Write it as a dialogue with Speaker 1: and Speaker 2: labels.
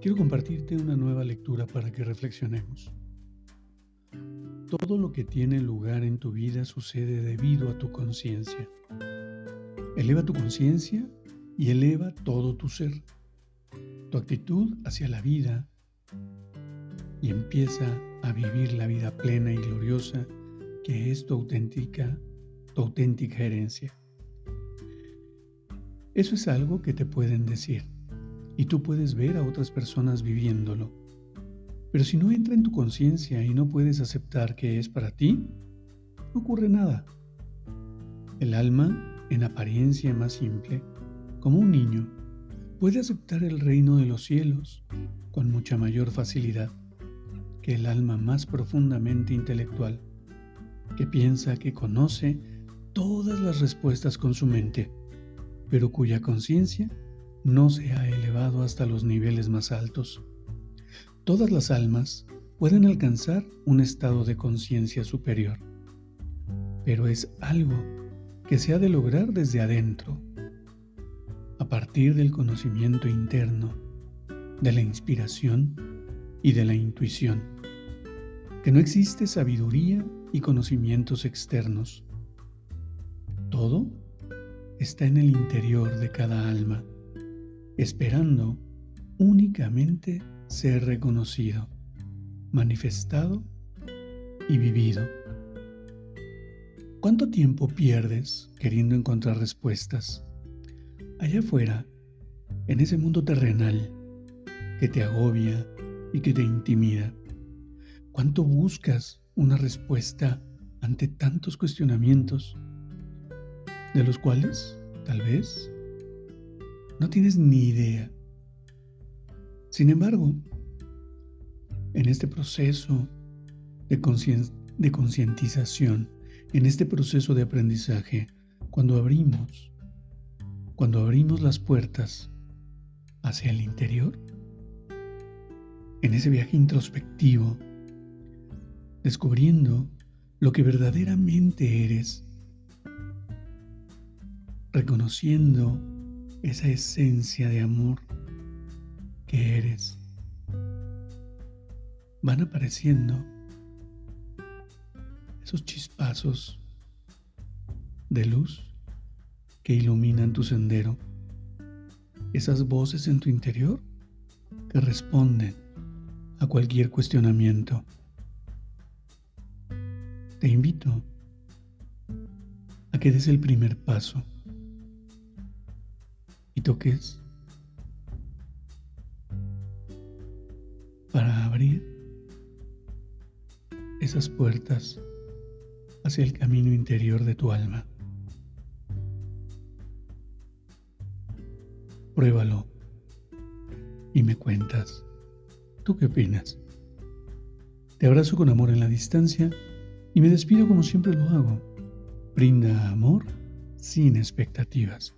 Speaker 1: Quiero compartirte una nueva lectura para que reflexionemos. Todo lo que tiene lugar en tu vida sucede debido a tu conciencia. Eleva tu conciencia y eleva todo tu ser, tu actitud hacia la vida y empieza a vivir la vida plena y gloriosa que es tu auténtica, tu auténtica herencia. Eso es algo que te pueden decir y tú puedes ver a otras personas viviéndolo. Pero si no entra en tu conciencia y no puedes aceptar que es para ti, no ocurre nada. El alma, en apariencia más simple, como un niño, puede aceptar el reino de los cielos con mucha mayor facilidad que el alma más profundamente intelectual, que piensa que conoce todas las respuestas con su mente pero cuya conciencia no se ha elevado hasta los niveles más altos. Todas las almas pueden alcanzar un estado de conciencia superior, pero es algo que se ha de lograr desde adentro, a partir del conocimiento interno, de la inspiración y de la intuición, que no existe sabiduría y conocimientos externos. Todo está en el interior de cada alma, esperando únicamente ser reconocido, manifestado y vivido. ¿Cuánto tiempo pierdes queriendo encontrar respuestas? Allá afuera, en ese mundo terrenal que te agobia y que te intimida. ¿Cuánto buscas una respuesta ante tantos cuestionamientos? de los cuales tal vez no tienes ni idea. Sin embargo, en este proceso de concientización, en este proceso de aprendizaje, cuando abrimos, cuando abrimos las puertas hacia el interior, en ese viaje introspectivo, descubriendo lo que verdaderamente eres, reconociendo esa esencia de amor que eres. Van apareciendo esos chispazos de luz que iluminan tu sendero, esas voces en tu interior que responden a cualquier cuestionamiento. Te invito a que des el primer paso y toques para abrir esas puertas hacia el camino interior de tu alma. Pruébalo y me cuentas. ¿Tú qué opinas? Te abrazo con amor en la distancia y me despido como siempre lo hago. Brinda amor sin expectativas.